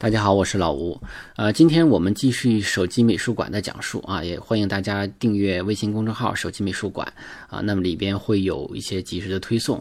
大家好，我是老吴。呃，今天我们继续手机美术馆的讲述啊，也欢迎大家订阅微信公众号“手机美术馆”啊，那么里边会有一些及时的推送。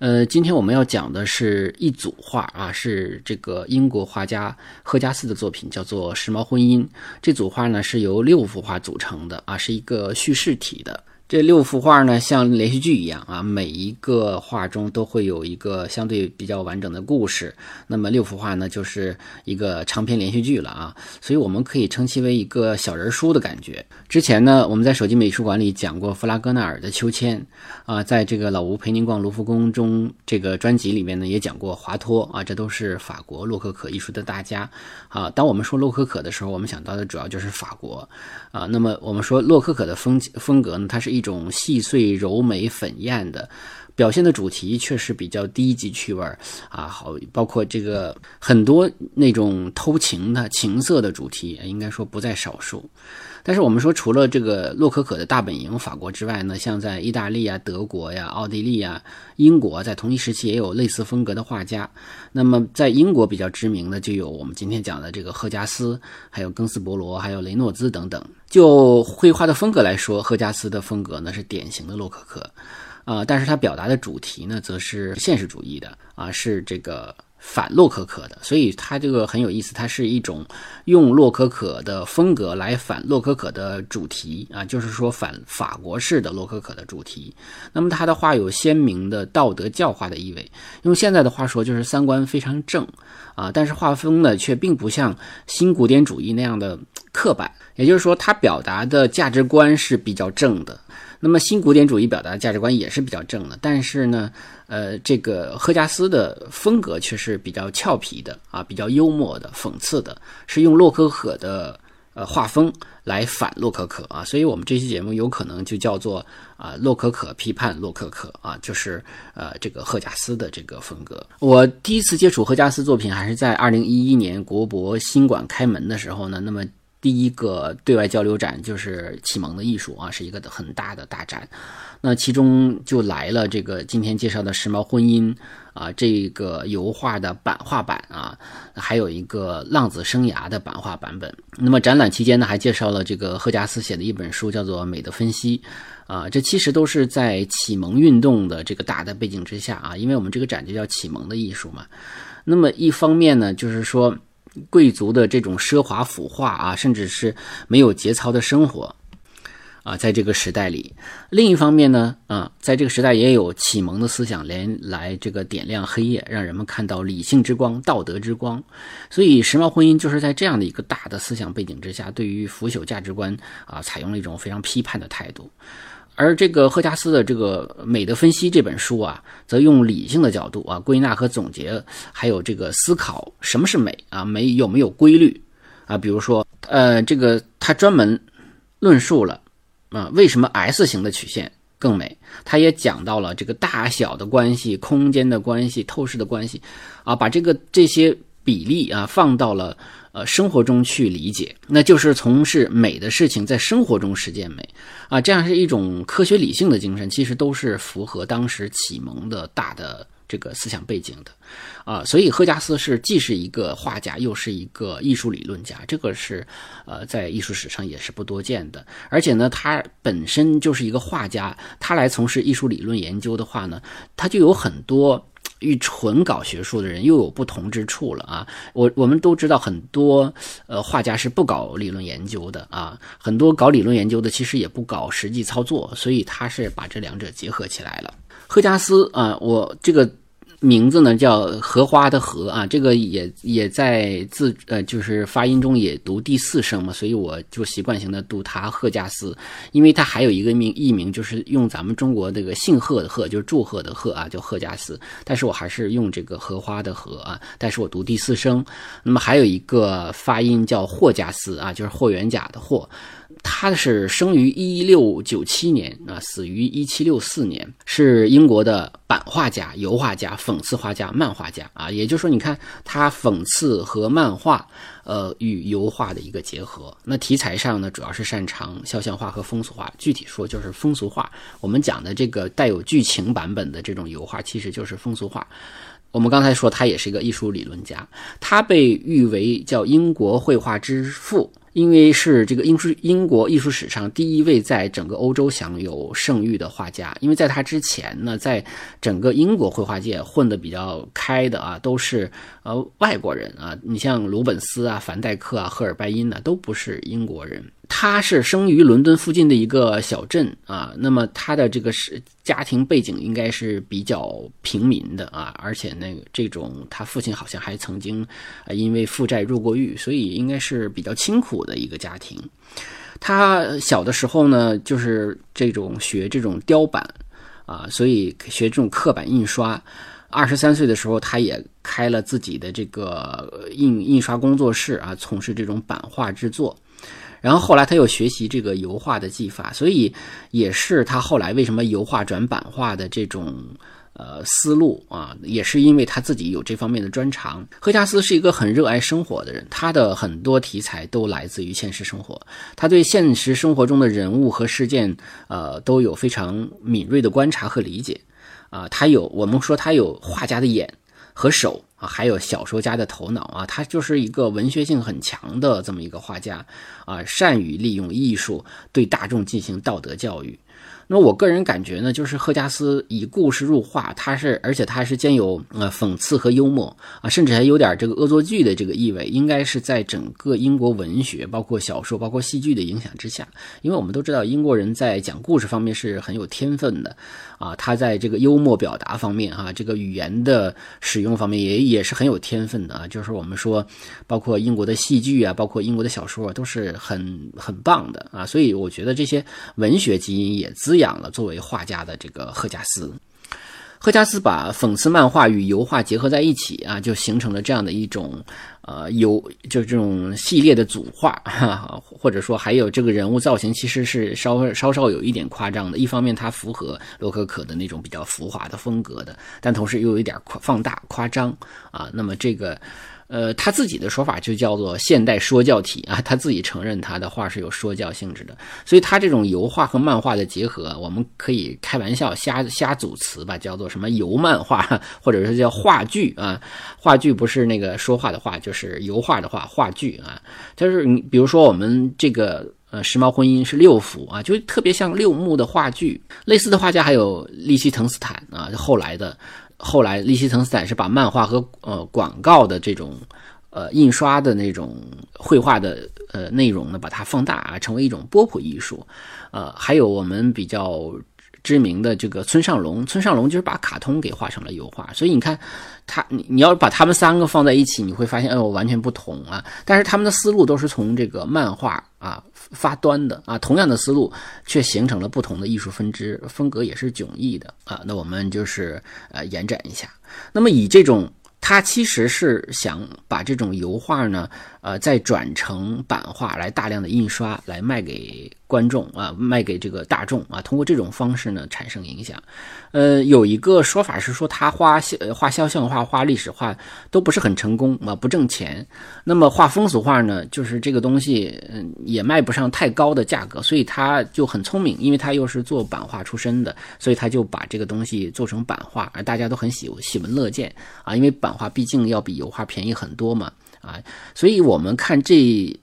呃，今天我们要讲的是一组画啊，是这个英国画家赫加斯的作品，叫做《时髦婚姻》。这组画呢是由六幅画组成的啊，是一个叙事体的。这六幅画呢，像连续剧一样啊，每一个画中都会有一个相对比较完整的故事。那么六幅画呢，就是一个长篇连续剧了啊，所以我们可以称其为一个小人书的感觉。之前呢，我们在手机美术馆里讲过弗拉戈纳尔的秋千啊，在这个老吴陪您逛卢浮宫中这个专辑里面呢，也讲过华托啊，这都是法国洛可可艺术的大家啊。当我们说洛可可的时候，我们想到的主要就是法国啊。那么我们说洛可可的风风格呢，它是一。一种细碎柔美粉艳的表现的主题，确实比较低级趣味啊，好，包括这个很多那种偷情的情色的主题，应该说不在少数。但是我们说，除了这个洛可可的大本营法国之外呢，像在意大利啊、德国呀、奥地利啊、英国，在同一时期也有类似风格的画家。那么在英国比较知名的就有我们今天讲的这个赫加斯，还有庚斯伯罗，还有雷诺兹等等。就绘画的风格来说，赫加斯的风格呢是典型的洛可可，啊，但是他表达的主题呢则是现实主义的啊，是这个。反洛可可的，所以它这个很有意思，它是一种用洛可可的风格来反洛可可的主题啊，就是说反法国式的洛可可的主题。那么他的画有鲜明的道德教化的意味，用现在的话说就是三观非常正啊，但是画风呢却并不像新古典主义那样的刻板，也就是说他表达的价值观是比较正的。那么新古典主义表达的价值观也是比较正的，但是呢，呃，这个赫加斯的风格却是比较俏皮的啊，比较幽默的、讽刺的，是用洛可可的呃画风来反洛可可啊，所以我们这期节目有可能就叫做啊洛可可批判洛可可啊，就是呃这个赫加斯的这个风格。我第一次接触赫加斯作品还是在二零一一年国博新馆开门的时候呢，那么。第一个对外交流展就是启蒙的艺术啊，是一个很大的大展。那其中就来了这个今天介绍的时髦婚姻啊，这个油画的版画版啊，还有一个浪子生涯的版画版本。那么展览期间呢，还介绍了这个赫加斯写的一本书，叫做《美的分析》啊。这其实都是在启蒙运动的这个大的背景之下啊，因为我们这个展就叫启蒙的艺术嘛。那么一方面呢，就是说。贵族的这种奢华腐化啊，甚至是没有节操的生活啊，在这个时代里；另一方面呢，啊，在这个时代也有启蒙的思想连来这个点亮黑夜，让人们看到理性之光、道德之光。所以，时髦婚姻就是在这样的一个大的思想背景之下，对于腐朽价值观啊，采用了一种非常批判的态度。而这个赫加斯的这个《美的分析》这本书啊，则用理性的角度啊归纳和总结，还有这个思考什么是美啊，美有没有规律啊？比如说，呃，这个他专门论述了啊为什么 S 型的曲线更美，他也讲到了这个大小的关系、空间的关系、透视的关系啊，把这个这些比例啊放到了。呃，生活中去理解，那就是从事美的事情，在生活中实践美，啊，这样是一种科学理性的精神，其实都是符合当时启蒙的大的这个思想背景的，啊，所以赫加斯是既是一个画家，又是一个艺术理论家，这个是呃，在艺术史上也是不多见的，而且呢，他本身就是一个画家，他来从事艺术理论研究的话呢，他就有很多。与纯搞学术的人又有不同之处了啊！我我们都知道很多呃画家是不搞理论研究的啊，很多搞理论研究的其实也不搞实际操作，所以他是把这两者结合起来了。赫加斯啊，我这个。名字呢叫荷花的荷啊，这个也也在字呃就是发音中也读第四声嘛，所以我就习惯性的读它赫加斯，因为它还有一个名艺名，就是用咱们中国这个姓贺的贺，就是祝贺的贺啊，叫贺加斯，但是我还是用这个荷花的荷啊，但是我读第四声。那么还有一个发音叫霍加斯啊，就是霍元甲的霍。他是生于一六九七年啊，死于一七六四年，是英国的版画家、油画家、讽刺画家、漫画家啊。也就是说，你看他讽刺和漫画，呃，与油画的一个结合。那题材上呢，主要是擅长肖像画和风俗画。具体说，就是风俗画。我们讲的这个带有剧情版本的这种油画，其实就是风俗画。我们刚才说，他也是一个艺术理论家，他被誉为叫英国绘画之父。因为是这个英术英国艺术史上第一位在整个欧洲享有盛誉的画家，因为在他之前呢，在整个英国绘画界混得比较开的啊，都是呃外国人啊，你像鲁本斯啊、凡戴克啊、赫尔拜因呢，都不是英国人。他是生于伦敦附近的一个小镇啊，那么他的这个是家庭背景应该是比较平民的啊，而且那个这种他父亲好像还曾经啊因为负债入过狱，所以应该是比较清苦的一个家庭。他小的时候呢，就是这种学这种雕版啊，所以学这种刻板印刷。二十三岁的时候，他也开了自己的这个印印刷工作室啊，从事这种版画制作。然后后来他又学习这个油画的技法，所以也是他后来为什么油画转版画的这种呃思路啊，也是因为他自己有这方面的专长。赫加斯是一个很热爱生活的人，他的很多题材都来自于现实生活，他对现实生活中的人物和事件呃都有非常敏锐的观察和理解啊，他有我们说他有画家的眼和手。啊，还有小说家的头脑啊，他就是一个文学性很强的这么一个画家啊，善于利用艺术对大众进行道德教育。那我个人感觉呢，就是赫加斯以故事入画，他是而且他是兼有呃讽刺和幽默啊，甚至还有点这个恶作剧的这个意味，应该是在整个英国文学，包括小说，包括戏剧的影响之下。因为我们都知道，英国人在讲故事方面是很有天分的啊，他在这个幽默表达方面哈，这个语言的使用方面也也是很有天分的啊。就是我们说，包括英国的戏剧啊，包括英国的小说都是很很棒的啊，所以我觉得这些文学基因也滋。养了作为画家的这个赫加斯，赫加斯把讽刺漫画与油画结合在一起啊，就形成了这样的一种呃油，就这种系列的组画，或者说还有这个人物造型其实是稍稍稍有一点夸张的。一方面它符合洛可可的那种比较浮华的风格的，但同时又有一点夸放大夸张啊。那么这个。呃，他自己的说法就叫做现代说教体啊，他自己承认他的画是有说教性质的，所以他这种油画和漫画的结合，我们可以开玩笑瞎瞎组词吧，叫做什么油漫画，或者是叫话剧啊，话剧不是那个说话的话，就是油画的话，话剧啊，就是你比如说我们这个呃时髦婚姻是六幅啊，就特别像六幕的话剧，类似的画家还有利希滕斯坦啊，后来的。后来，利希滕斯坦是把漫画和呃广告的这种呃印刷的那种绘画的呃内容呢，把它放大啊，成为一种波普艺术。呃，还有我们比较知名的这个村上隆，村上隆就是把卡通给画成了油画。所以你看，他你你要把他们三个放在一起，你会发现，哎呦，完全不同啊。但是他们的思路都是从这个漫画啊。发端的啊，同样的思路却形成了不同的艺术分支，风格也是迥异的啊。那我们就是呃延展一下，那么以这种。他其实是想把这种油画呢，呃，再转成版画来大量的印刷，来卖给观众啊，卖给这个大众啊，通过这种方式呢产生影响。呃，有一个说法是说他画肖画肖像画、画历史画都不是很成功啊，不挣钱。那么画风俗画呢，就是这个东西嗯也卖不上太高的价格，所以他就很聪明，因为他又是做版画出身的，所以他就把这个东西做成版画，而大家都很喜喜闻乐见啊，因为版。画毕竟要比油画便宜很多嘛，啊，所以我们看这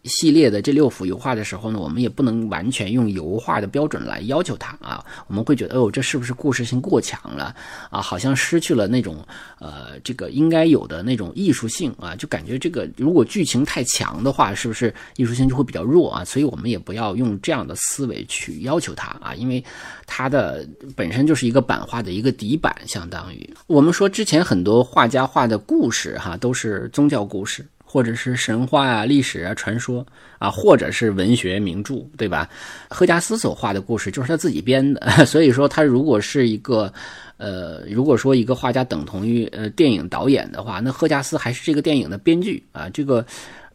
系列的这六幅油画的时候呢，我们也不能完全用油画的标准来要求它啊，我们会觉得，哦，这是不是故事性过强了啊？好像失去了那种呃，这个应该有的那种艺术性啊，就感觉这个如果剧情太强的话，是不是艺术性就会比较弱啊？所以我们也不要用这样的思维去要求它啊，因为它的本身就是一个版画的一个底板，相当于我们说之前很多画家画的。故事哈都是宗教故事，或者是神话啊、历史啊、传说啊，或者是文学名著，对吧？赫加斯所画的故事就是他自己编的，所以说他如果是一个，呃，如果说一个画家等同于呃电影导演的话，那赫加斯还是这个电影的编剧啊，这个。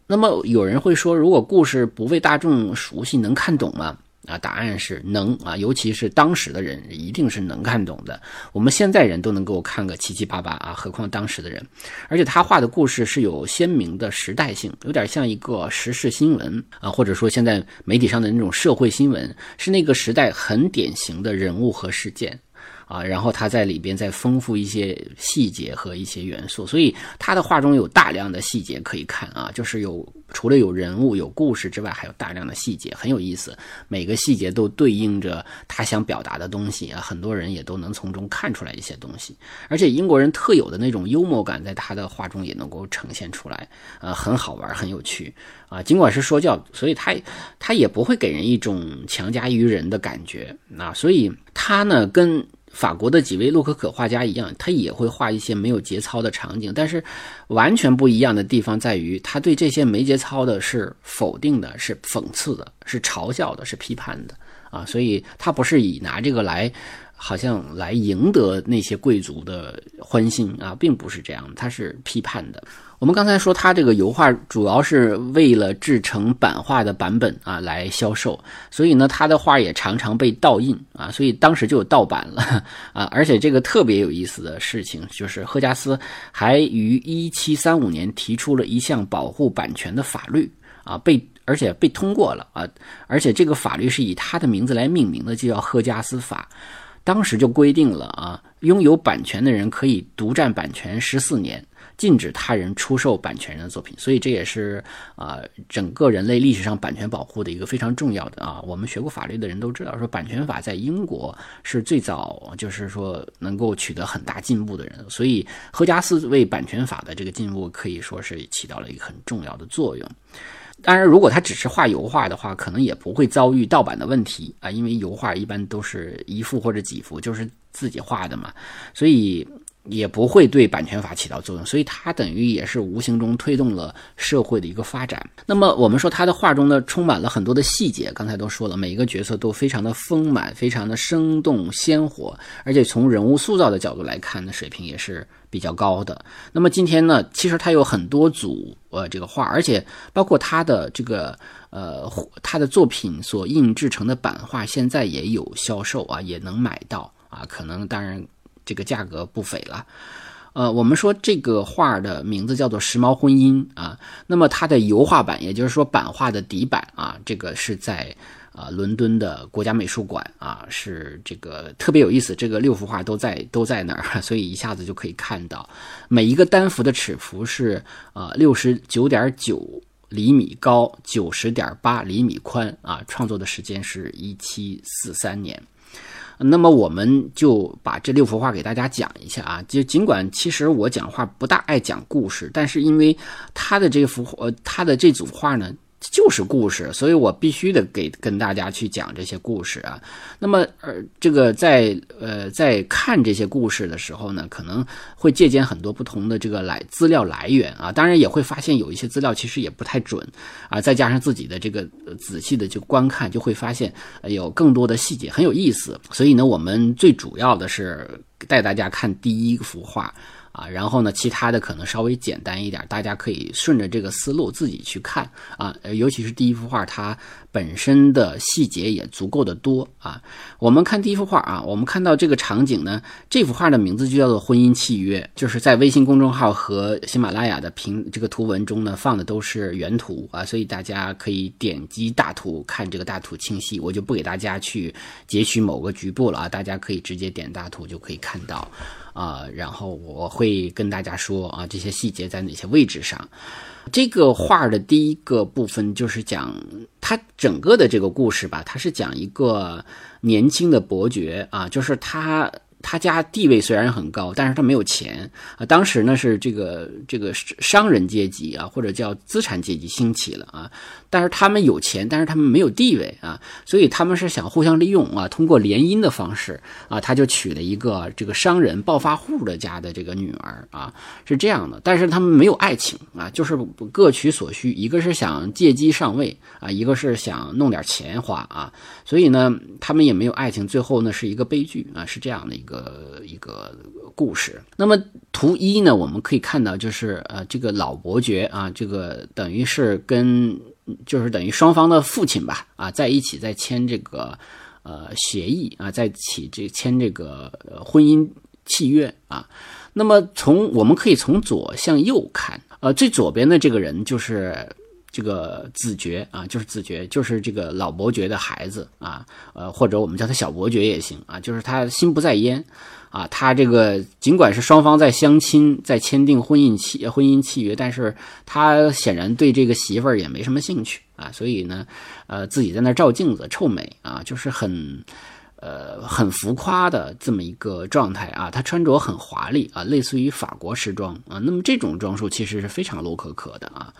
那么有人会说，如果故事不为大众熟悉，能看懂吗？啊，答案是能啊，尤其是当时的人一定是能看懂的。我们现在人都能够看个七七八八啊，何况当时的人。而且他画的故事是有鲜明的时代性，有点像一个时事新闻啊，或者说现在媒体上的那种社会新闻，是那个时代很典型的人物和事件。啊，然后他在里边再丰富一些细节和一些元素，所以他的画中有大量的细节可以看啊，就是有除了有人物有故事之外，还有大量的细节，很有意思。每个细节都对应着他想表达的东西啊，很多人也都能从中看出来一些东西。而且英国人特有的那种幽默感，在他的画中也能够呈现出来，呃，很好玩，很有趣啊。尽管是说教，所以他他也不会给人一种强加于人的感觉啊。所以他呢，跟法国的几位洛可可画家一样，他也会画一些没有节操的场景，但是完全不一样的地方在于，他对这些没节操的是否定的，是讽刺的，是嘲笑的，是批判的啊！所以他不是以拿这个来。好像来赢得那些贵族的欢心啊，并不是这样，他是批判的。我们刚才说他这个油画主要是为了制成版画的版本啊来销售，所以呢，他的画也常常被盗印啊，所以当时就有盗版了啊。而且这个特别有意思的事情就是，赫加斯还于一七三五年提出了一项保护版权的法律啊，被而且被通过了啊，而且这个法律是以他的名字来命名的，就叫赫加斯法。当时就规定了啊，拥有版权的人可以独占版权十四年，禁止他人出售版权人的作品。所以这也是啊，整个人类历史上版权保护的一个非常重要的啊。我们学过法律的人都知道，说版权法在英国是最早就是说能够取得很大进步的人。所以何加斯为版权法的这个进步可以说是起到了一个很重要的作用。当然，如果他只是画油画的话，可能也不会遭遇盗版的问题啊，因为油画一般都是一幅或者几幅，就是自己画的嘛，所以也不会对版权法起到作用。所以他等于也是无形中推动了社会的一个发展。那么我们说他的画中呢，充满了很多的细节，刚才都说了，每一个角色都非常的丰满，非常的生动鲜活，而且从人物塑造的角度来看呢，水平也是。比较高的。那么今天呢，其实他有很多组呃这个画，而且包括他的这个呃他的作品所印制成的版画，现在也有销售啊，也能买到啊。可能当然这个价格不菲了。呃，我们说这个画的名字叫做《时髦婚姻》啊。那么它的油画版，也就是说版画的底版啊，这个是在。啊，伦敦的国家美术馆啊，是这个特别有意思。这个六幅画都在都在那儿，所以一下子就可以看到，每一个单幅的尺幅是呃六十九点九厘米高，九十点八厘米宽啊。创作的时间是一七四三年。那么我们就把这六幅画给大家讲一下啊。就尽管其实我讲话不大爱讲故事，但是因为他的这幅呃他的这组画呢。就是故事，所以我必须得给跟大家去讲这些故事啊。那么，呃，这个在呃在看这些故事的时候呢，可能会借鉴很多不同的这个来资料来源啊。当然也会发现有一些资料其实也不太准啊。再加上自己的这个仔细的就观看，就会发现有更多的细节很有意思。所以呢，我们最主要的是带大家看第一幅画。啊，然后呢，其他的可能稍微简单一点，大家可以顺着这个思路自己去看啊。尤其是第一幅画，它本身的细节也足够的多啊。我们看第一幅画啊，我们看到这个场景呢，这幅画的名字就叫做《婚姻契约》，就是在微信公众号和喜马拉雅的评这个图文中呢放的都是原图啊，所以大家可以点击大图看这个大图清晰，我就不给大家去截取某个局部了啊，大家可以直接点大图就可以看到。啊，然后我会跟大家说啊，这些细节在哪些位置上。这个画的第一个部分就是讲他整个的这个故事吧，他是讲一个年轻的伯爵啊，就是他。他家地位虽然很高，但是他没有钱啊。当时呢是这个这个商人阶级啊，或者叫资产阶级兴起了啊。但是他们有钱，但是他们没有地位啊，所以他们是想互相利用啊，通过联姻的方式啊，他就娶了一个这个商人暴发户的家的这个女儿啊，是这样的。但是他们没有爱情啊，就是各取所需，一个是想借机上位啊，一个是想弄点钱花啊，所以呢，他们也没有爱情，最后呢是一个悲剧啊，是这样的一个。个一个故事。那么图一呢，我们可以看到就是呃这个老伯爵啊，这个等于是跟就是等于双方的父亲吧啊在一起在签这个呃协议啊，在起这签这个婚姻契约啊。那么从我们可以从左向右看，呃，最左边的这个人就是这个子爵啊，就是子爵，就是这个老伯爵的孩子啊，呃，或者我们叫他小伯爵也行啊，就是他心不在焉啊，他这个尽管是双方在相亲，在签订婚姻契婚姻契约，但是他显然对这个媳妇儿也没什么兴趣啊，所以呢，呃，自己在那照镜子臭美啊，就是很。呃，很浮夸的这么一个状态啊，他穿着很华丽啊，类似于法国时装啊。那么这种装束其实是非常洛可可的啊。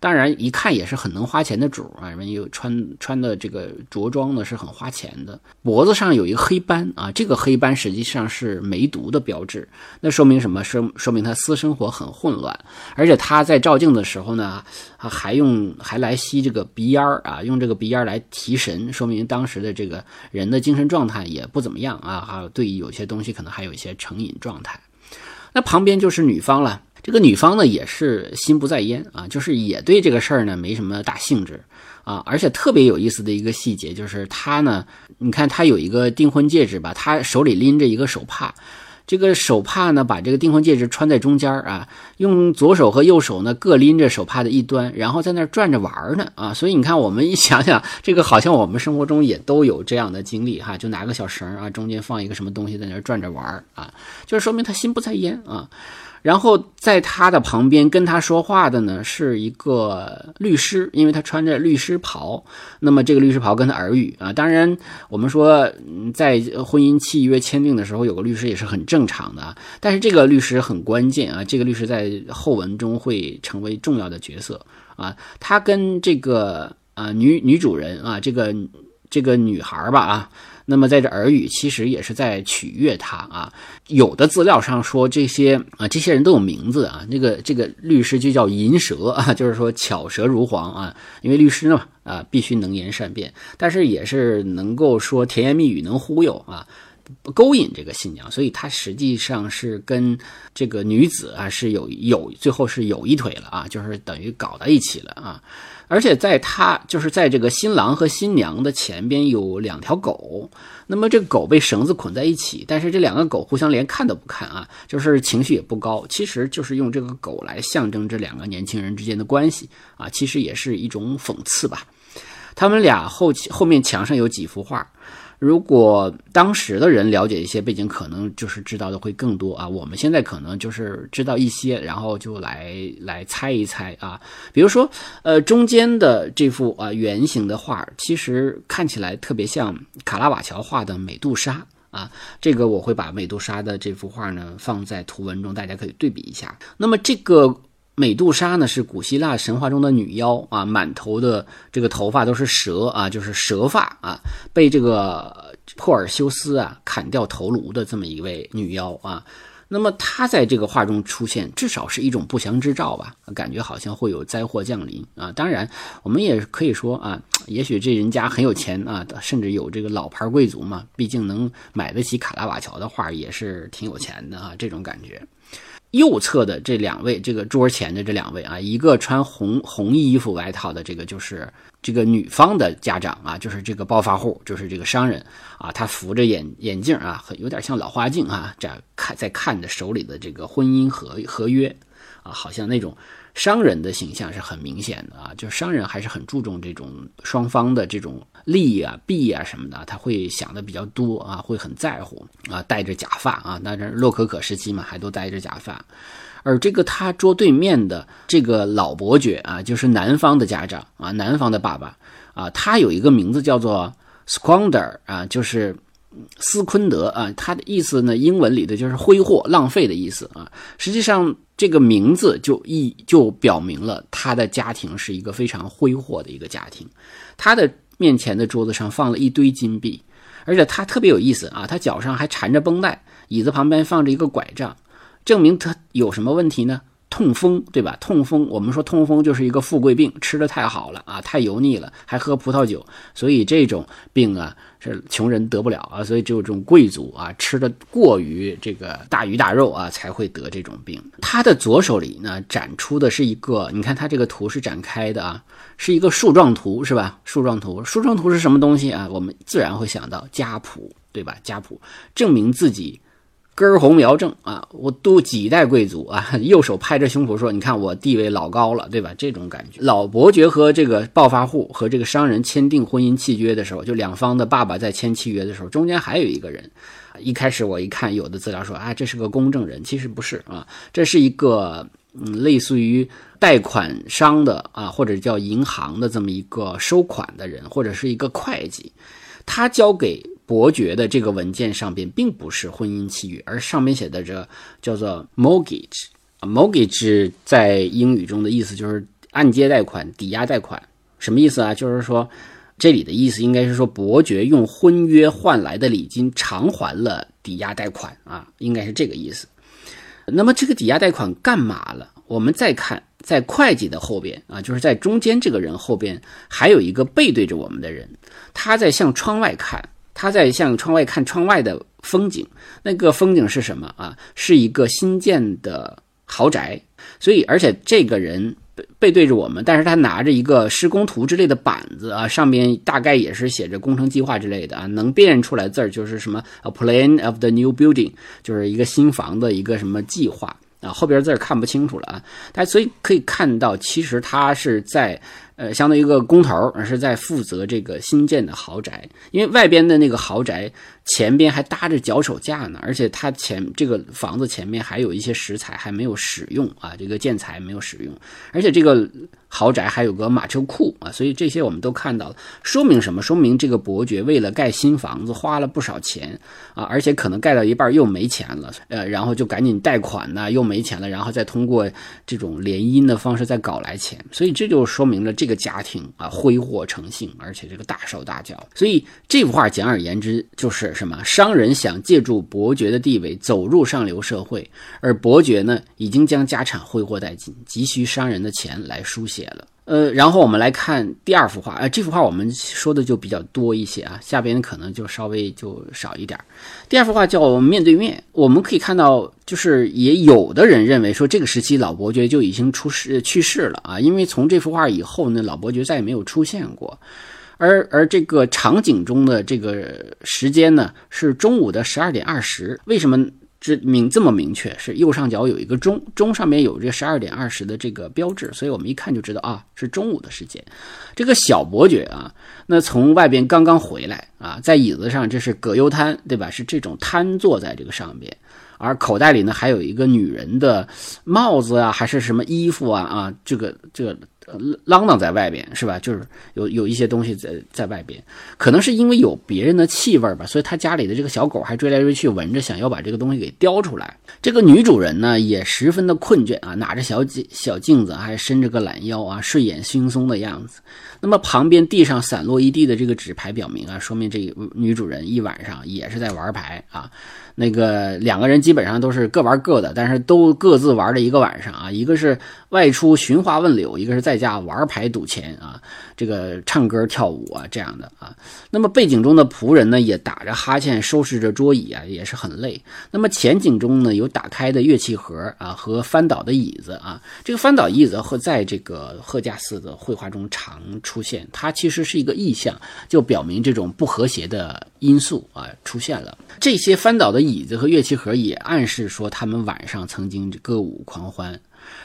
当然，一看也是很能花钱的主啊，因为有穿穿的这个着装呢是很花钱的。脖子上有一个黑斑啊，这个黑斑实际上是梅毒的标志，那说明什么？说说明他私生活很混乱，而且他在照镜的时候呢，还用还来吸这个鼻烟儿啊，用这个鼻烟来提神，说明当时的这个人的精神状态也不怎么样啊，还有对于有些东西可能还有一些成瘾状态。那旁边就是女方了。这个女方呢也是心不在焉啊，就是也对这个事儿呢没什么大兴致啊，而且特别有意思的一个细节就是她呢，你看她有一个订婚戒指吧，她手里拎着一个手帕，这个手帕呢把这个订婚戒指穿在中间啊，用左手和右手呢各拎着手帕的一端，然后在那转着玩呢啊，所以你看我们一想想，这个好像我们生活中也都有这样的经历哈，就拿个小绳啊，中间放一个什么东西在那转着玩儿啊，就是说明她心不在焉啊。然后在他的旁边跟他说话的呢是一个律师，因为他穿着律师袍。那么这个律师袍跟他耳语啊，当然我们说在婚姻契约签订的时候有个律师也是很正常的。但是这个律师很关键啊，这个律师在后文中会成为重要的角色啊。他跟这个啊女女主人啊这个这个女孩吧啊。那么在这耳语，其实也是在取悦他啊。有的资料上说这些啊，这些人都有名字啊。那个这个律师就叫银蛇啊，就是说巧舌如簧啊。因为律师呢啊，必须能言善辩，但是也是能够说甜言蜜语，能忽悠啊，勾引这个新娘。所以他实际上是跟这个女子啊是有有最后是有一腿了啊，就是等于搞到一起了啊。而且在他就是在这个新郎和新娘的前边有两条狗，那么这个狗被绳子捆在一起，但是这两个狗互相连看都不看啊，就是情绪也不高，其实就是用这个狗来象征这两个年轻人之间的关系啊，其实也是一种讽刺吧。他们俩后后面墙上有几幅画。如果当时的人了解一些背景，可能就是知道的会更多啊。我们现在可能就是知道一些，然后就来来猜一猜啊。比如说，呃，中间的这幅啊圆形的画，其实看起来特别像卡拉瓦乔画的美杜莎啊。这个我会把美杜莎的这幅画呢放在图文中，大家可以对比一下。那么这个。美杜莎呢是古希腊神话中的女妖啊，满头的这个头发都是蛇啊，就是蛇发啊，被这个珀尔修斯啊砍掉头颅的这么一位女妖啊。那么她在这个画中出现，至少是一种不祥之兆吧？感觉好像会有灾祸降临啊。当然，我们也可以说啊，也许这人家很有钱啊，甚至有这个老牌贵族嘛，毕竟能买得起卡拉瓦乔的画也是挺有钱的啊，这种感觉。右侧的这两位，这个桌前的这两位啊，一个穿红红衣服外套的，这个就是这个女方的家长啊，就是这个暴发户，就是这个商人啊，他扶着眼眼镜啊，很有点像老花镜啊，这样看在看着手里的这个婚姻合合约啊，好像那种。商人的形象是很明显的啊，就是商人还是很注重这种双方的这种利啊、弊啊什么的，他会想的比较多啊，会很在乎啊，戴着假发啊，那这洛可可时期嘛，还都戴着假发。而这个他桌对面的这个老伯爵啊，就是男方的家长啊，男方的爸爸啊，他有一个名字叫做 Squander 啊，就是斯昆德啊，他的意思呢，英文里的就是挥霍、浪费的意思啊，实际上。这个名字就意就表明了他的家庭是一个非常挥霍的一个家庭，他的面前的桌子上放了一堆金币，而且他特别有意思啊，他脚上还缠着绷带，椅子旁边放着一个拐杖，证明他有什么问题呢？痛风，对吧？痛风，我们说痛风就是一个富贵病，吃的太好了啊，太油腻了，还喝葡萄酒，所以这种病啊是穷人得不了啊，所以只有这种贵族啊吃的过于这个大鱼大肉啊才会得这种病。他的左手里呢展出的是一个，你看他这个图是展开的啊，是一个树状图是吧？树状图，树状图是什么东西啊？我们自然会想到家谱，对吧？家谱证明自己。根红苗正啊，我都几代贵族啊，右手拍着胸脯说：“你看我地位老高了，对吧？”这种感觉。老伯爵和这个暴发户和这个商人签订婚姻契约的时候，就两方的爸爸在签契约的时候，中间还有一个人。一开始我一看有的资料说啊，这是个公证人，其实不是啊，这是一个嗯，类似于贷款商的啊，或者叫银行的这么一个收款的人，或者是一个会计，他交给。伯爵的这个文件上边并不是婚姻契约，而上面写的这叫做 mortgage。mortgage 在英语中的意思就是按揭贷款、抵押贷款。什么意思啊？就是说这里的意思应该是说伯爵用婚约换来的礼金偿还了抵押贷款啊，应该是这个意思。那么这个抵押贷款干嘛了？我们再看在会计的后边啊，就是在中间这个人后边还有一个背对着我们的人，他在向窗外看。他在向窗外看窗外的风景，那个风景是什么啊？是一个新建的豪宅。所以，而且这个人背背对着我们，但是他拿着一个施工图之类的板子啊，上面大概也是写着工程计划之类的啊，能辨认出来字儿就是什么 “a plan of the new building”，就是一个新房的一个什么计划啊，后边字儿看不清楚了啊。但所以可以看到，其实他是在。呃，相当于一个工头，而是在负责这个新建的豪宅，因为外边的那个豪宅前边还搭着脚手架呢，而且它前这个房子前面还有一些石材还没有使用啊，这个建材没有使用，而且这个。豪宅还有个马车库啊，所以这些我们都看到了，说明什么？说明这个伯爵为了盖新房子花了不少钱啊，而且可能盖到一半又没钱了，呃，然后就赶紧贷款呢，又没钱了，然后再通过这种联姻的方式再搞来钱，所以这就说明了这个家庭啊挥霍成性，而且这个大手大脚。所以这幅画简而言之就是什么？商人想借助伯爵的地位走入上流社会，而伯爵呢已经将家产挥霍殆尽，急需商人的钱来书写。写了，呃，然后我们来看第二幅画，呃，这幅画我们说的就比较多一些啊，下边可能就稍微就少一点。第二幅画叫面对面，我们可以看到，就是也有的人认为说这个时期老伯爵就已经出世去世了啊，因为从这幅画以后呢，老伯爵再也没有出现过，而而这个场景中的这个时间呢是中午的十二点二十，为什么？这明这么明确，是右上角有一个钟，钟上面有这十二点二十的这个标志，所以我们一看就知道啊，是中午的时间。这个小伯爵啊，那从外边刚刚回来啊，在椅子上，这是葛优瘫，对吧？是这种瘫坐在这个上边，而口袋里呢还有一个女人的帽子啊，还是什么衣服啊啊，这个这个。啷啷在外边是吧？就是有有一些东西在在外边，可能是因为有别人的气味吧，所以他家里的这个小狗还追来追去闻着，想要把这个东西给叼出来。这个女主人呢也十分的困倦啊，拿着小镜小镜子，还伸着个懒腰啊，睡眼惺忪的样子。那么旁边地上散落一地的这个纸牌表明啊，说明这女主人一晚上也是在玩牌啊。那个两个人基本上都是各玩各的，但是都各自玩了一个晚上啊。一个是外出寻花问柳，一个是在家玩牌赌钱啊。这个唱歌跳舞啊，这样的啊。那么背景中的仆人呢，也打着哈欠，收拾着桌椅啊，也是很累。那么前景中呢，有打开的乐器盒啊和翻倒的椅子啊。这个翻倒椅子会在这个贺家寺的绘画中常出现，它其实是一个意象，就表明这种不和谐的因素啊出现了。这些翻倒的椅子和乐器盒也暗示说，他们晚上曾经歌舞狂欢。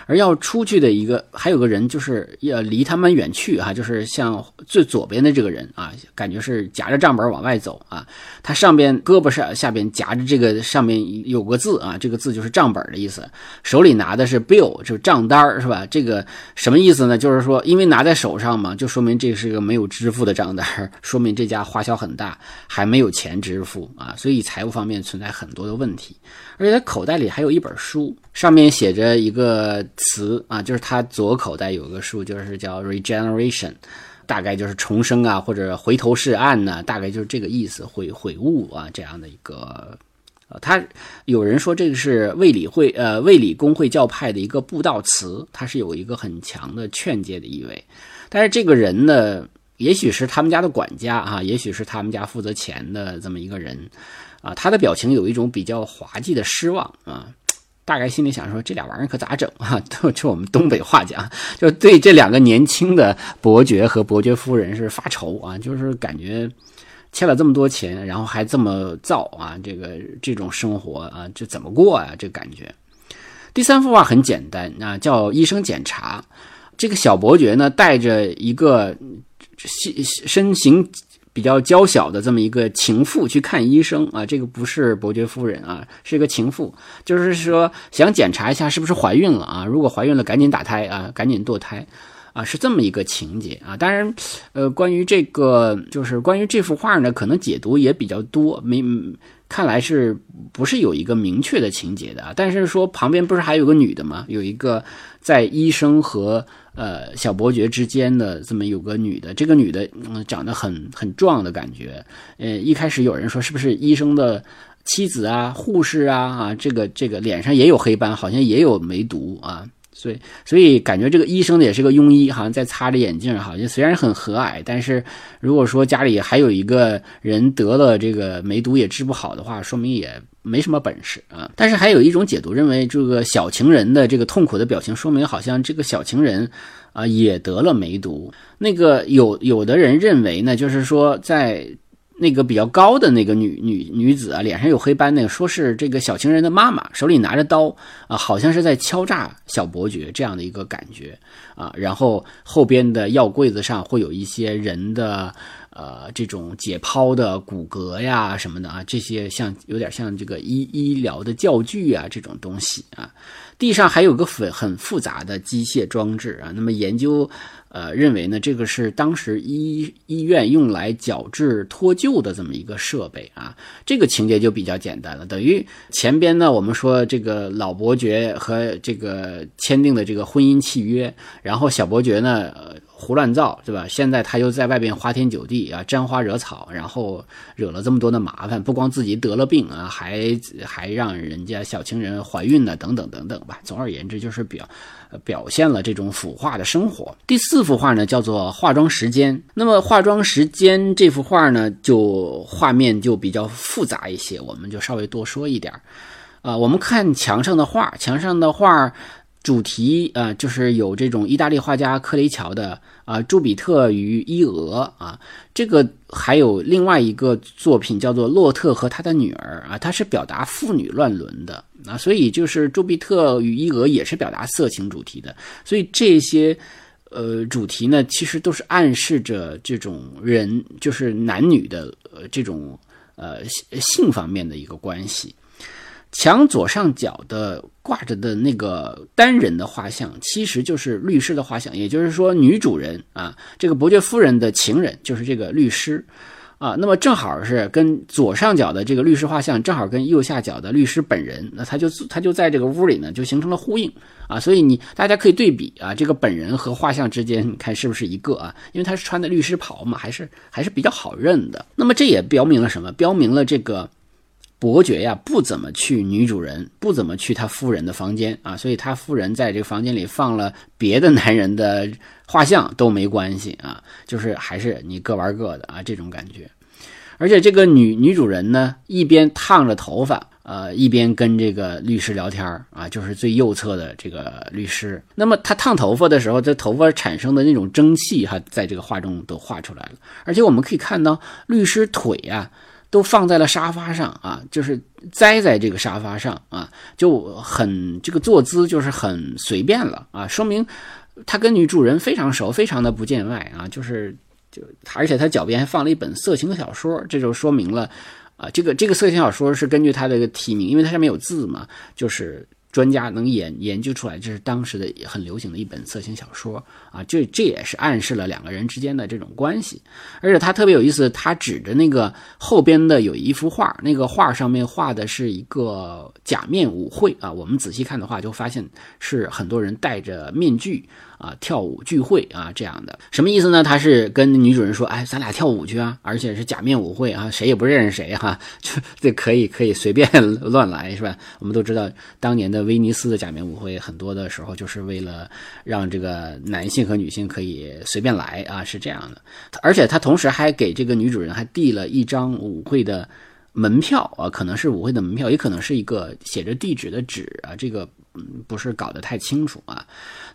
而要出去的一个还有个人，就是要离他们远去哈，就是像最左边的这个人啊，感觉是夹着账本往外走啊。他上边胳膊上下边夹着这个上面有个字啊，这个字就是账本的意思。手里拿的是 bill，就是账单是吧？这个什么意思呢？就是说，因为拿在手上嘛，就说明这是一个没有支付的账单，说明这家花销很大，还没有钱支付啊，所以财务方面存在很多的问题。而且他口袋里还有一本书，上面写着一个词啊，就是他左口袋有个数，就是叫 regeneration，大概就是重生啊，或者回头是岸呢，大概就是这个意思，悔悔悟啊这样的一个他有人说这个是卫理会呃卫理公会教派的一个布道词，它是有一个很强的劝诫的意味。但是这个人呢，也许是他们家的管家啊，也许是他们家负责钱的这么一个人啊，他的表情有一种比较滑稽的失望啊。大概心里想说，这俩玩意儿可咋整啊？就就我们东北话讲，就对这两个年轻的伯爵和伯爵夫人是发愁啊，就是感觉欠了这么多钱，然后还这么造啊，这个这种生活啊，这怎么过啊？这感觉。第三幅画很简单啊，叫医生检查。这个小伯爵呢，带着一个身形。比较娇小的这么一个情妇去看医生啊，这个不是伯爵夫人啊，是一个情妇，就是说想检查一下是不是怀孕了啊，如果怀孕了赶紧打胎啊，赶紧堕胎啊，是这么一个情节啊。当然，呃，关于这个就是关于这幅画呢，可能解读也比较多，没看来是不是有一个明确的情节的啊？但是说旁边不是还有个女的吗？有一个在医生和。呃，小伯爵之间的这么有个女的，这个女的嗯长得很很壮的感觉。呃，一开始有人说是不是医生的妻子啊、护士啊啊，这个这个脸上也有黑斑，好像也有梅毒啊。所以所以感觉这个医生呢也是个庸医，好像在擦着眼镜，好像虽然很和蔼，但是如果说家里还有一个人得了这个梅毒也治不好的话，说明也。没什么本事啊，但是还有一种解读认为，这个小情人的这个痛苦的表情，说明好像这个小情人啊也得了梅毒。那个有有的人认为呢，就是说在那个比较高的那个女女女子啊，脸上有黑斑，那个说是这个小情人的妈妈手里拿着刀啊，好像是在敲诈小伯爵这样的一个感觉啊。然后后边的药柜子上会有一些人的。呃，这种解剖的骨骼呀什么的啊，这些像有点像这个医医疗的教具啊，这种东西啊。地上还有个很很复杂的机械装置啊。那么研究呃认为呢，这个是当时医医院用来矫治脱臼的这么一个设备啊。这个情节就比较简单了，等于前边呢我们说这个老伯爵和这个签订的这个婚姻契约，然后小伯爵呢。胡乱造，对吧？现在他又在外边花天酒地啊，沾花惹草，然后惹了这么多的麻烦，不光自己得了病啊，还还让人家小情人怀孕呢，等等等等吧。总而言之，就是表表现了这种腐化的生活。第四幅画呢，叫做《化妆时间》。那么《化妆时间》这幅画呢，就画面就比较复杂一些，我们就稍微多说一点啊，我们看墙上的画，墙上的画。主题啊，就是有这种意大利画家克雷乔的啊《朱比特与伊俄》啊，这个还有另外一个作品叫做《洛特和他的女儿》啊，它是表达父女乱伦的啊，所以就是《朱比特与伊俄》也是表达色情主题的，所以这些呃主题呢，其实都是暗示着这种人就是男女的呃这种呃性方面的一个关系。墙左上角的挂着的那个单人的画像，其实就是律师的画像，也就是说，女主人啊，这个伯爵夫人的情人就是这个律师，啊，那么正好是跟左上角的这个律师画像，正好跟右下角的律师本人，那他就他就在这个屋里呢，就形成了呼应啊，所以你大家可以对比啊，这个本人和画像之间，你看是不是一个啊？因为他是穿的律师袍嘛，还是还是比较好认的。那么这也标明了什么？标明了这个。伯爵呀，不怎么去女主人，不怎么去他夫人的房间啊，所以他夫人在这个房间里放了别的男人的画像都没关系啊，就是还是你各玩各的啊，这种感觉。而且这个女女主人呢，一边烫着头发，呃，一边跟这个律师聊天啊，就是最右侧的这个律师。那么他烫头发的时候，这头发产生的那种蒸汽哈，在这个画中都画出来了。而且我们可以看到律师腿啊。都放在了沙发上啊，就是栽在这个沙发上啊，就很这个坐姿就是很随便了啊，说明他跟女主人非常熟，非常的不见外啊，就是就而且他脚边还放了一本色情小说，这就说明了啊，这个这个色情小说是根据他的一个提名，因为它上面有字嘛，就是专家能研研究出来，这是当时的很流行的一本色情小说啊，这这也是暗示了两个人之间的这种关系。而且他特别有意思，他指着那个后边的有一幅画，那个画上面画的是一个假面舞会啊。我们仔细看的话，就发现是很多人戴着面具。啊，跳舞聚会啊，这样的什么意思呢？他是跟女主人说，哎，咱俩跳舞去啊，而且是假面舞会啊，谁也不认识谁哈，就这可以可以随便 乱来是吧？我们都知道，当年的威尼斯的假面舞会，很多的时候就是为了让这个男性和女性可以随便来啊，是这样的。而且他同时还给这个女主人还递了一张舞会的门票啊，可能是舞会的门票，也可能是一个写着地址的纸啊，这个。嗯，不是搞得太清楚啊。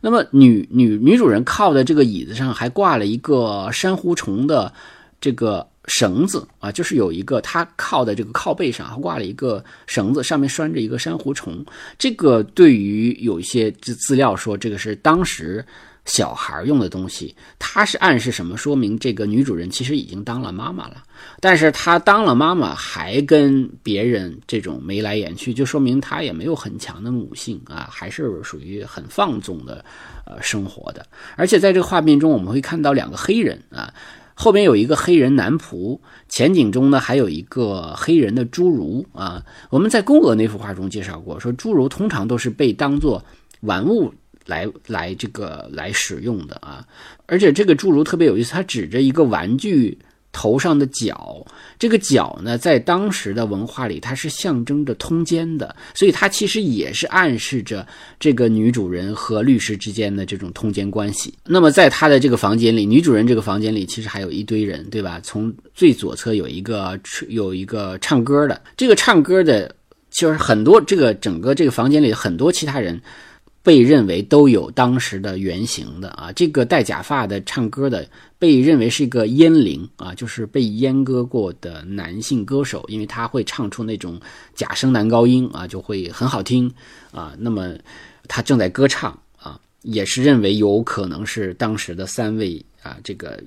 那么女女女主人靠的这个椅子上还挂了一个珊瑚虫的这个绳子啊，就是有一个她靠的这个靠背上还挂了一个绳子，上面拴着一个珊瑚虫。这个对于有一些资资料说，这个是当时。小孩用的东西，他是暗示什么？说明这个女主人其实已经当了妈妈了，但是她当了妈妈还跟别人这种眉来眼去，就说明她也没有很强的母性啊，还是属于很放纵的呃生活的。而且在这个画面中，我们会看到两个黑人啊，后边有一个黑人男仆，前景中呢还有一个黑人的侏儒啊。我们在宫娥那幅画中介绍过，说侏儒通常都是被当做玩物。来来这个来使用的啊，而且这个侏儒特别有意思，他指着一个玩具头上的角，这个角呢，在当时的文化里，它是象征着通奸的，所以它其实也是暗示着这个女主人和律师之间的这种通奸关系。那么在他的这个房间里，女主人这个房间里其实还有一堆人，对吧？从最左侧有一个有一个唱歌的，这个唱歌的，就是很多这个整个这个房间里很多其他人。被认为都有当时的原型的啊，这个戴假发的唱歌的被认为是一个阉灵啊，就是被阉割过的男性歌手，因为他会唱出那种假声男高音啊，就会很好听啊。那么他正在歌唱啊，也是认为有可能是当时的三位啊，这个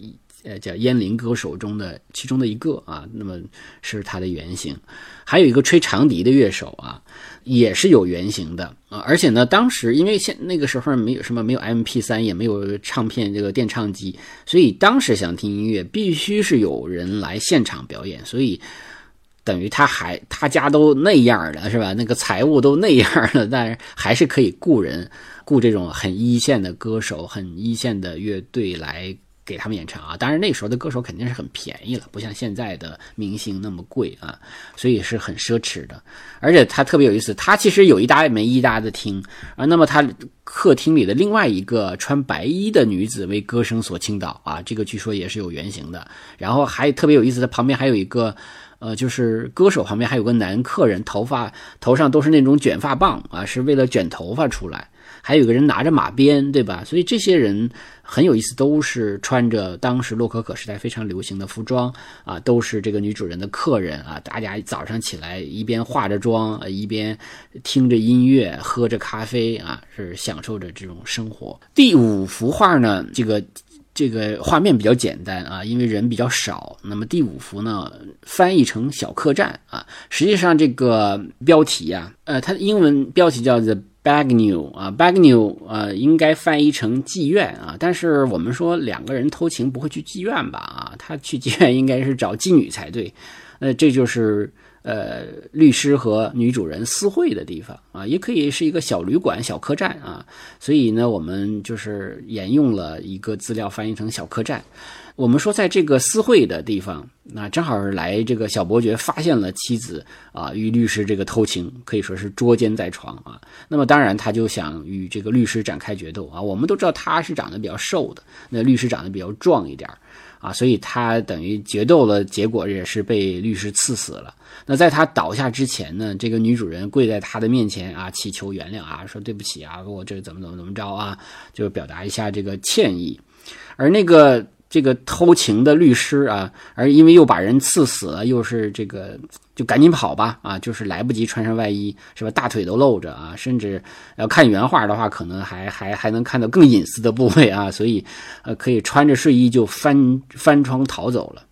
呃叫阉灵歌手中的其中的一个啊，那么是他的原型。还有一个吹长笛的乐手啊。也是有原型的啊，而且呢，当时因为现那个时候没有什么没有 M P 三，也没有唱片这个电唱机，所以当时想听音乐必须是有人来现场表演，所以等于他还他家都那样了是吧？那个财务都那样了，但是还是可以雇人雇这种很一线的歌手、很一线的乐队来。给他们演唱啊，当然那时候的歌手肯定是很便宜了，不像现在的明星那么贵啊，所以是很奢侈的。而且他特别有意思，他其实有一搭没一搭的听啊。那么他客厅里的另外一个穿白衣的女子为歌声所倾倒啊，这个据说也是有原型的。然后还特别有意思，他旁边还有一个呃，就是歌手旁边还有个男客人，头发头上都是那种卷发棒啊，是为了卷头发出来。还有个人拿着马鞭，对吧？所以这些人很有意思，都是穿着当时洛可可时代非常流行的服装啊，都是这个女主人的客人啊。大家早上起来一边化着妆，一边听着音乐，喝着咖啡啊，是享受着这种生活。第五幅画呢，这个这个画面比较简单啊，因为人比较少。那么第五幅呢，翻译成小客栈啊，实际上这个标题啊，呃，它的英文标题叫 The。Bagnew 啊，Bagnew 啊，应该翻译成妓院啊，但是我们说两个人偷情不会去妓院吧？啊，他去妓院应该是找妓女才对。那这就是呃律师和女主人私会的地方啊，也可以是一个小旅馆、小客栈啊。所以呢，我们就是沿用了一个资料翻译成小客栈。我们说，在这个私会的地方，那正好是来这个小伯爵发现了妻子啊与律师这个偷情，可以说是捉奸在床啊。那么当然，他就想与这个律师展开决斗啊。我们都知道他是长得比较瘦的，那律师长得比较壮一点啊，所以他等于决斗了，结果也是被律师刺死了。那在他倒下之前呢，这个女主人跪在他的面前啊，祈求原谅啊，说对不起啊，我这怎么怎么怎么着啊，就表达一下这个歉意，而那个。这个偷情的律师啊，而因为又把人刺死了，又是这个，就赶紧跑吧啊，就是来不及穿上外衣，是吧？大腿都露着啊，甚至要看原画的话，可能还还还能看到更隐私的部位啊，所以呃，可以穿着睡衣就翻翻窗逃走了。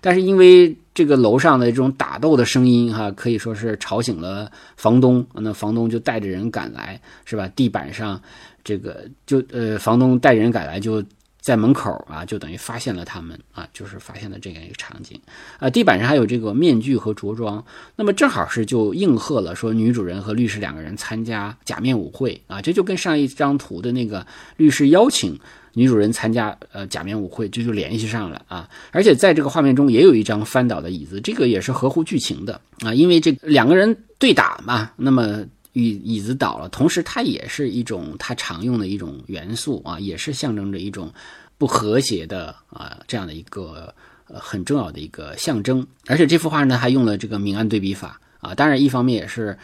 但是因为这个楼上的这种打斗的声音哈，可以说是吵醒了房东，那房东就带着人赶来，是吧？地板上这个就呃，房东带人赶来就。在门口啊，就等于发现了他们啊，就是发现了这样一个场景啊。地板上还有这个面具和着装，那么正好是就应和了说女主人和律师两个人参加假面舞会啊，这就跟上一张图的那个律师邀请女主人参加呃假面舞会，这就联系上了啊。而且在这个画面中也有一张翻倒的椅子，这个也是合乎剧情的啊，因为这两个人对打嘛，那么。椅椅子倒了，同时它也是一种它常用的一种元素啊，也是象征着一种不和谐的啊这样的一个呃很重要的一个象征。而且这幅画呢还用了这个明暗对比法啊，当然一方面也是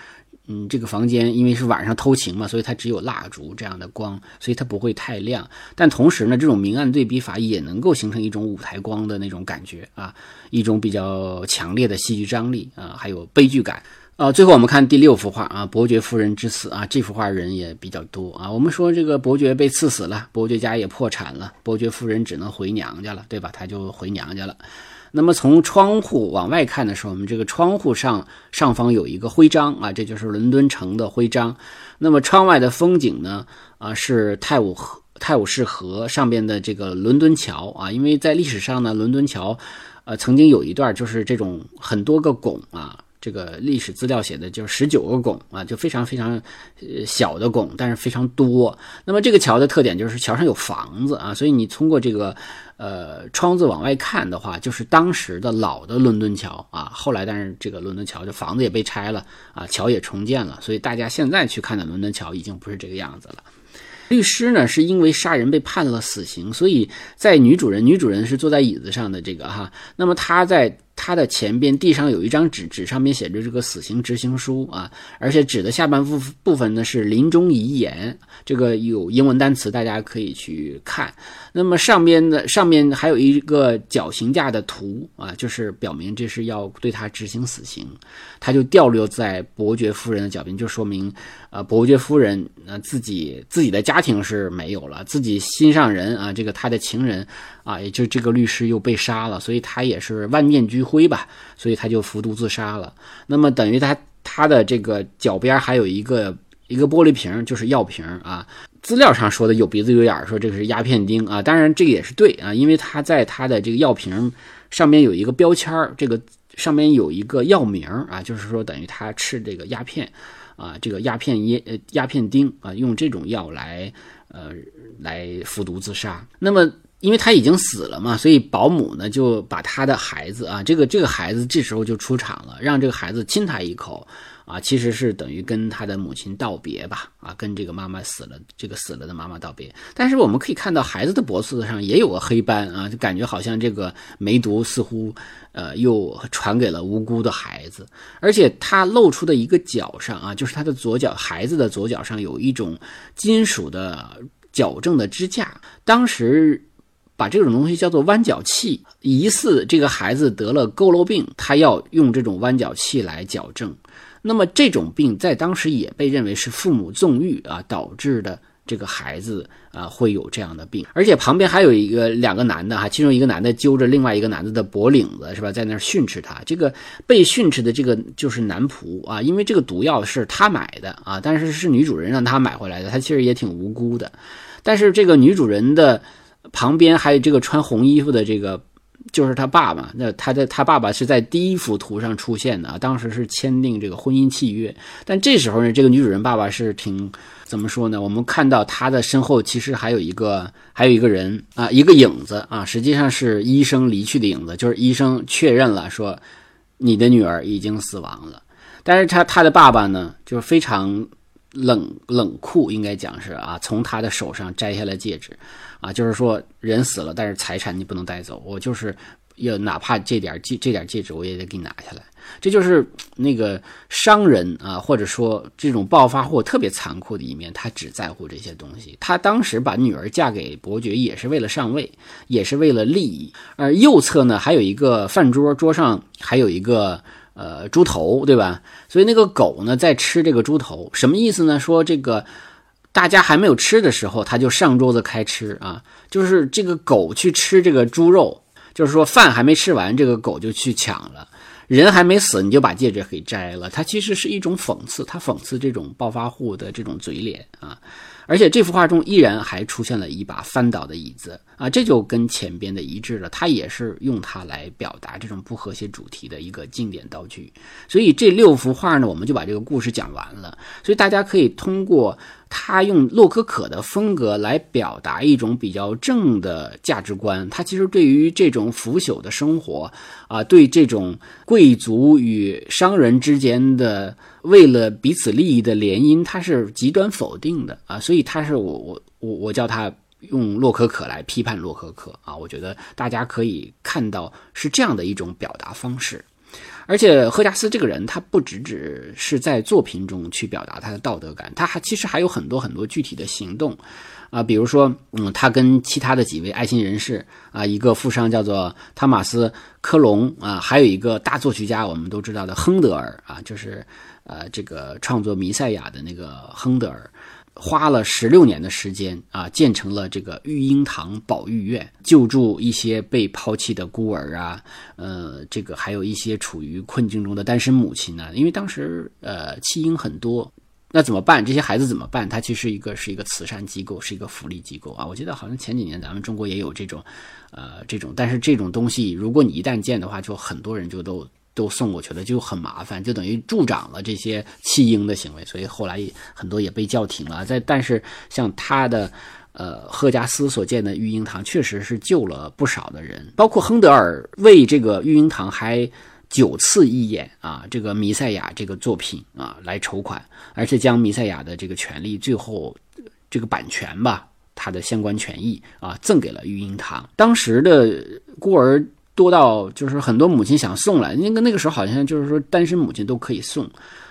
嗯这个房间因为是晚上偷情嘛，所以它只有蜡烛这样的光，所以它不会太亮。但同时呢，这种明暗对比法也能够形成一种舞台光的那种感觉啊，一种比较强烈的戏剧张力啊，还有悲剧感。啊，最后我们看第六幅画啊，伯爵夫人之死啊，这幅画人也比较多啊。我们说这个伯爵被刺死了，伯爵家也破产了，伯爵夫人只能回娘家了，对吧？他就回娘家了。那么从窗户往外看的时候，我们这个窗户上上方有一个徽章啊，这就是伦敦城的徽章。那么窗外的风景呢，啊是泰晤河泰晤士河上边的这个伦敦桥啊，因为在历史上呢，伦敦桥，呃，曾经有一段就是这种很多个拱啊。这个历史资料写的就是十九个拱啊，就非常非常呃小的拱，但是非常多。那么这个桥的特点就是桥上有房子啊，所以你通过这个呃窗子往外看的话，就是当时的老的伦敦桥啊。后来但是这个伦敦桥的房子也被拆了啊，桥也重建了，所以大家现在去看的伦敦桥已经不是这个样子了。律师呢是因为杀人被判了死刑，所以在女主人女主人是坐在椅子上的这个哈，那么她在。他的前边地上有一张纸，纸上面写着这个死刑执行书啊，而且纸的下半部部分呢是临终遗言，这个有英文单词，大家可以去看。那么上边的上面还有一个绞刑架的图啊，就是表明这是要对他执行死刑。他就掉落在伯爵夫人的脚边，就说明啊，伯爵夫人啊自己自己的家庭是没有了，自己心上人啊，这个他的情人啊，也就这个律师又被杀了，所以他也是万念俱。灰吧，所以他就服毒自杀了。那么等于他他的这个脚边还有一个一个玻璃瓶，就是药瓶啊。资料上说的有鼻子有眼，说这个是鸦片丁啊。当然这个也是对啊，因为他在他的这个药瓶上面有一个标签这个上面有一个药名啊，就是说等于他吃这个鸦片啊，这个鸦片烟呃鸦片丁啊，用这种药来呃来服毒自杀。那么。因为他已经死了嘛，所以保姆呢就把他的孩子啊，这个这个孩子这时候就出场了，让这个孩子亲他一口啊，其实是等于跟他的母亲道别吧，啊，跟这个妈妈死了，这个死了的妈妈道别。但是我们可以看到孩子的脖子上也有个黑斑啊，就感觉好像这个梅毒似乎呃又传给了无辜的孩子，而且他露出的一个脚上啊，就是他的左脚，孩子的左脚上有一种金属的矫正的支架，当时。把这种东西叫做弯角器，疑似这个孩子得了佝偻病，他要用这种弯角器来矫正。那么这种病在当时也被认为是父母纵欲啊导致的，这个孩子啊会有这样的病。而且旁边还有一个两个男的哈，其中一个男的揪着另外一个男的的脖领子是吧，在那训斥他。这个被训斥的这个就是男仆啊，因为这个毒药是他买的啊，但是是女主人让他买回来的，他其实也挺无辜的。但是这个女主人的。旁边还有这个穿红衣服的这个，就是他爸爸。那他的他爸爸是在第一幅图上出现的啊，当时是签订这个婚姻契约。但这时候呢，这个女主人爸爸是挺怎么说呢？我们看到他的身后其实还有一个还有一个人啊，一个影子啊，实际上是医生离去的影子，就是医生确认了说你的女儿已经死亡了。但是他他的爸爸呢，就是非常冷冷酷，应该讲是啊，从他的手上摘下了戒指。啊，就是说人死了，但是财产你不能带走。我就是要哪怕这点戒这点戒指，我也得给你拿下来。这就是那个商人啊，或者说这种暴发户特别残酷的一面。他只在乎这些东西。他当时把女儿嫁给伯爵，也是为了上位，也是为了利益。而右侧呢，还有一个饭桌，桌上还有一个呃猪头，对吧？所以那个狗呢在吃这个猪头，什么意思呢？说这个。大家还没有吃的时候，它就上桌子开吃啊！就是这个狗去吃这个猪肉，就是说饭还没吃完，这个狗就去抢了；人还没死，你就把戒指给摘了。它其实是一种讽刺，它讽刺这种暴发户的这种嘴脸啊。而且这幅画中依然还出现了一把翻倒的椅子啊，这就跟前边的一致了。它也是用它来表达这种不和谐主题的一个经典道具。所以这六幅画呢，我们就把这个故事讲完了。所以大家可以通过。他用洛可可的风格来表达一种比较正的价值观。他其实对于这种腐朽的生活啊，对这种贵族与商人之间的为了彼此利益的联姻，他是极端否定的啊。所以他是我我我我叫他用洛可可来批判洛可可啊。我觉得大家可以看到是这样的一种表达方式。而且赫加斯这个人，他不只只是在作品中去表达他的道德感，他还其实还有很多很多具体的行动，啊，比如说，嗯，他跟其他的几位爱心人士啊，一个富商叫做汤马斯·科隆啊，还有一个大作曲家，我们都知道的亨德尔啊，就是呃这个创作《弥赛亚》的那个亨德尔。花了十六年的时间啊，建成了这个育婴堂保育院，救助一些被抛弃的孤儿啊，呃，这个还有一些处于困境中的单身母亲呢。因为当时呃弃婴很多，那怎么办？这些孩子怎么办？它其实一个是一个慈善机构，是一个福利机构啊。我记得好像前几年咱们中国也有这种，呃，这种，但是这种东西，如果你一旦建的话，就很多人就都。都送过去了，就很麻烦，就等于助长了这些弃婴的行为，所以后来很多也被叫停了。在但是像他的，呃，赫加斯所建的育婴堂，确实是救了不少的人，包括亨德尔为这个育婴堂还九次义演啊，这个弥赛亚这个作品啊来筹款，而且将弥赛亚的这个权利最后这个版权吧，它的相关权益啊赠给了育婴堂。当时的孤儿。多到就是很多母亲想送来，那个那个时候好像就是说单身母亲都可以送，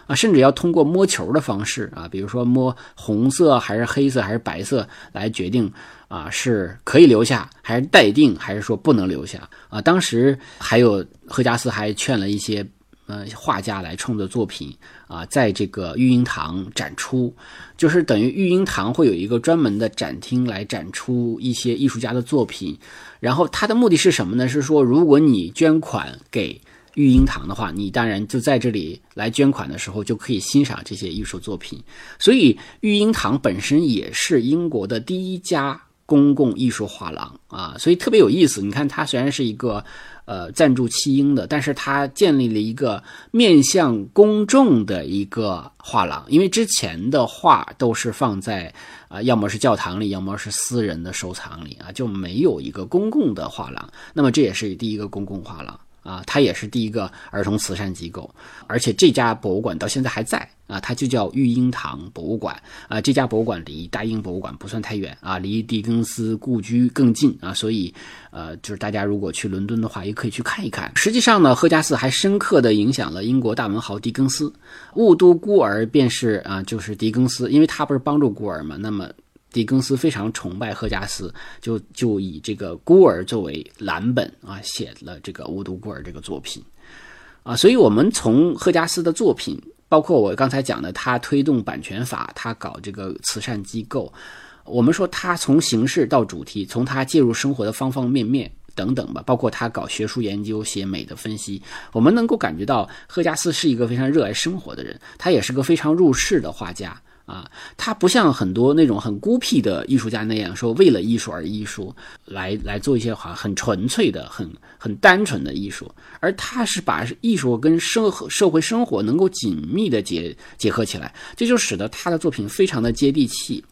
啊，甚至要通过摸球的方式啊，比如说摸红色还是黑色还是白色来决定啊是可以留下还是待定还是说不能留下啊。当时还有赫加斯还劝了一些呃画家来创作作品啊，在这个育婴堂展出，就是等于育婴堂会有一个专门的展厅来展出一些艺术家的作品。然后他的目的是什么呢？是说，如果你捐款给育婴堂的话，你当然就在这里来捐款的时候就可以欣赏这些艺术作品。所以，育婴堂本身也是英国的第一家公共艺术画廊啊，所以特别有意思。你看，它虽然是一个呃赞助弃婴的，但是他建立了一个面向公众的一个画廊，因为之前的画都是放在。啊，要么是教堂里，要么是私人的收藏里啊，就没有一个公共的画廊。那么这也是第一个公共画廊啊，它也是第一个儿童慈善机构，而且这家博物馆到现在还在。啊，它就叫育婴堂博物馆啊。这家博物馆离大英博物馆不算太远啊，离狄更斯故居更近啊。所以，呃，就是大家如果去伦敦的话，也可以去看一看。实际上呢，赫加斯还深刻的影响了英国大文豪狄更斯。雾都孤儿便是啊，就是狄更斯，因为他不是帮助孤儿嘛。那么，狄更斯非常崇拜赫加斯，就就以这个孤儿作为蓝本啊，写了这个雾都孤儿这个作品啊。所以我们从赫加斯的作品。包括我刚才讲的，他推动版权法，他搞这个慈善机构。我们说他从形式到主题，从他介入生活的方方面面等等吧，包括他搞学术研究、写美的分析，我们能够感觉到赫加斯是一个非常热爱生活的人，他也是个非常入世的画家。啊，他不像很多那种很孤僻的艺术家那样说为了艺术而艺术，来来做一些好很纯粹的、很很单纯的艺术，而他是把艺术跟生社会生活能够紧密的结结合起来，这就使得他的作品非常的接地气。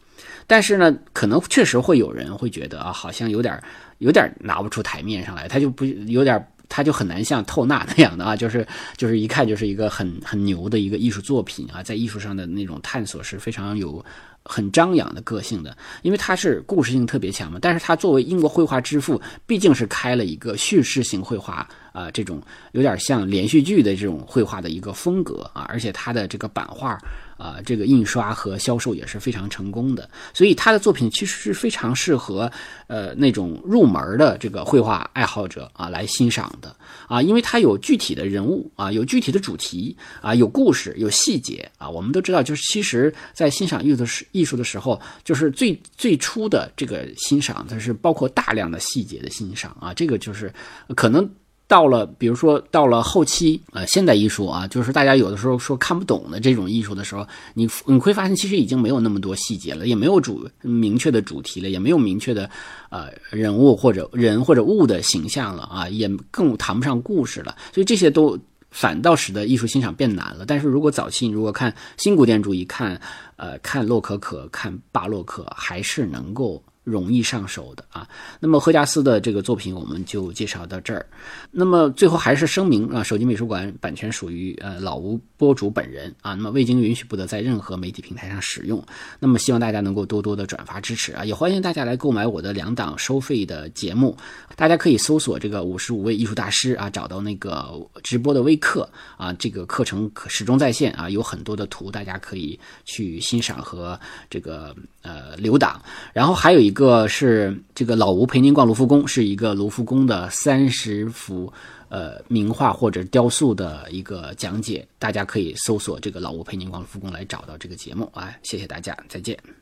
但是呢，可能确实会有人会觉得啊，好像有点有点拿不出台面上来，他就不有点。他就很难像透纳那样的啊，就是就是一看就是一个很很牛的一个艺术作品啊，在艺术上的那种探索是非常有很张扬的个性的，因为他是故事性特别强嘛。但是他作为英国绘画之父，毕竟是开了一个叙事性绘画啊，这种有点像连续剧的这种绘画的一个风格啊，而且他的这个版画啊，这个印刷和销售也是非常成功的。所以他的作品其实是非常适合呃那种入门的这个绘画爱好者啊来欣赏的啊，因为他有具体的人物啊，有具体的主题啊，有故事，有细节啊。我们都知道，就是其实在欣赏艺术的时艺术的时候，就是最最初的这个欣赏，它是包括大量的细节的欣赏啊，这个就是可能。到了，比如说到了后期，呃，现代艺术啊，就是大家有的时候说看不懂的这种艺术的时候，你你会发现其实已经没有那么多细节了，也没有主明确的主题了，也没有明确的呃人物或者人或者物的形象了啊，也更谈不上故事了，所以这些都反倒使得艺术欣赏变难了。但是如果早期你如果看新古典主义，看呃看洛可可，看巴洛克，还是能够。容易上手的啊，那么赫加斯的这个作品我们就介绍到这儿。那么最后还是声明啊，手机美术馆版权属于呃老吴播主本人啊，那么未经允许不得在任何媒体平台上使用。那么希望大家能够多多的转发支持啊，也欢迎大家来购买我的两档收费的节目。大家可以搜索这个五十五位艺术大师啊，找到那个直播的微课啊，这个课程可始终在线啊，有很多的图大家可以去欣赏和这个呃留档。然后还有一。个个是这个老吴陪您逛卢浮宫，是一个卢浮宫的三十幅呃名画或者雕塑的一个讲解，大家可以搜索这个老吴陪您逛卢浮宫来找到这个节目啊，谢谢大家，再见。